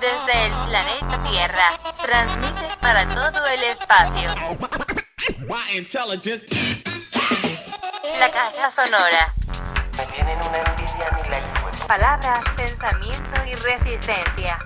Desde el planeta Tierra, transmite para todo el espacio. La caja sonora. Palabras, pensamiento y resistencia.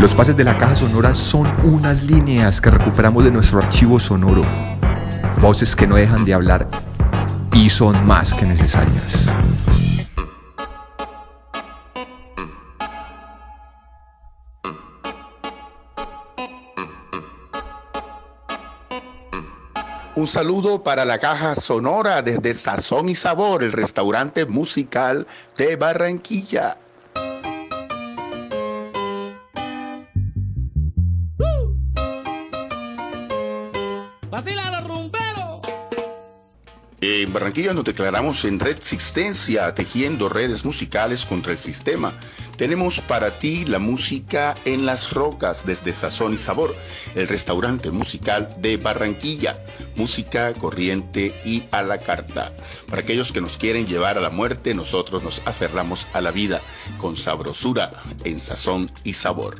Los pases de la caja sonora son unas líneas que recuperamos de nuestro archivo sonoro. Voces que no dejan de hablar y son más que necesarias. Un saludo para la caja sonora desde Sazón y Sabor, el restaurante musical de Barranquilla. En Barranquilla nos declaramos en Red Existencia, tejiendo redes musicales contra el sistema. Tenemos para ti la música en las rocas desde Sazón y Sabor, el restaurante musical de Barranquilla. Música corriente y a la carta. Para aquellos que nos quieren llevar a la muerte, nosotros nos aferramos a la vida con sabrosura en Sazón y Sabor.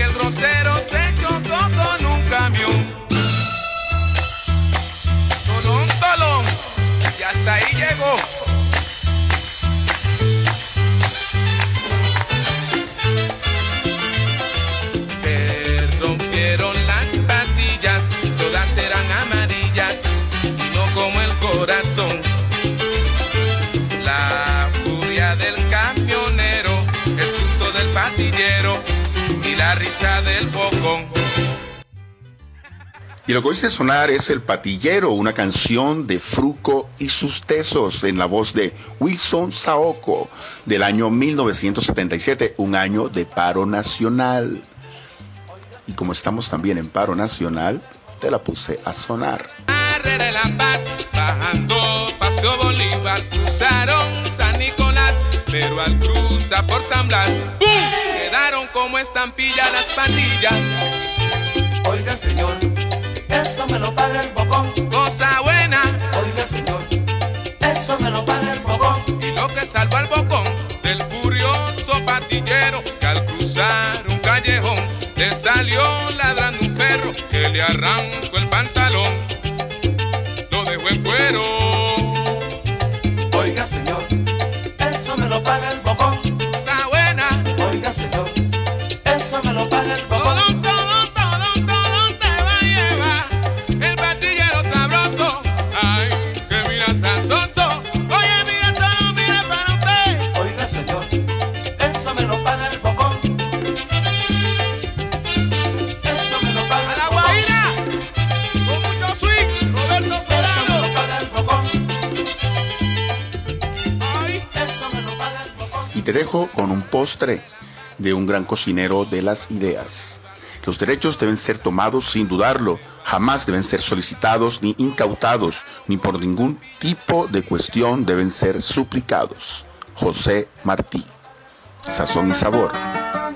Y lo que oíste sonar es El Patillero, una canción de Fruco y sus tesos en la voz de Wilson Saoko del año 1977, un año de paro nacional. Y como estamos también en paro nacional, te la puse a sonar. Paseo Bolívar, cruzaron San Nicolás, pero al cruzar por San Blas, quedaron como estampillas las pandillas. Oiga, señor eso me lo paga el bocón. Cosa buena, oiga señor, eso me lo paga el bocón. Y lo que salva al bocón del furioso patillero que al cruzar un callejón le salió ladrando un perro que le arrancó el pantalón, lo dejó en cuero. Te dejo con un postre. De un gran cocinero de las ideas. Los derechos deben ser tomados sin dudarlo, jamás deben ser solicitados ni incautados, ni por ningún tipo de cuestión deben ser suplicados. José Martí. Sazón y Sabor,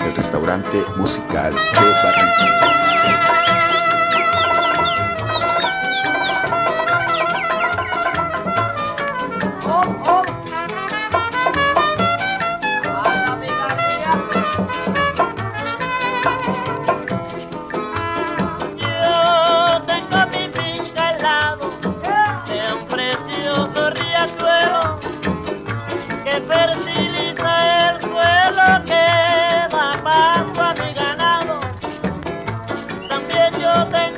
el restaurante musical de Barranquilla. open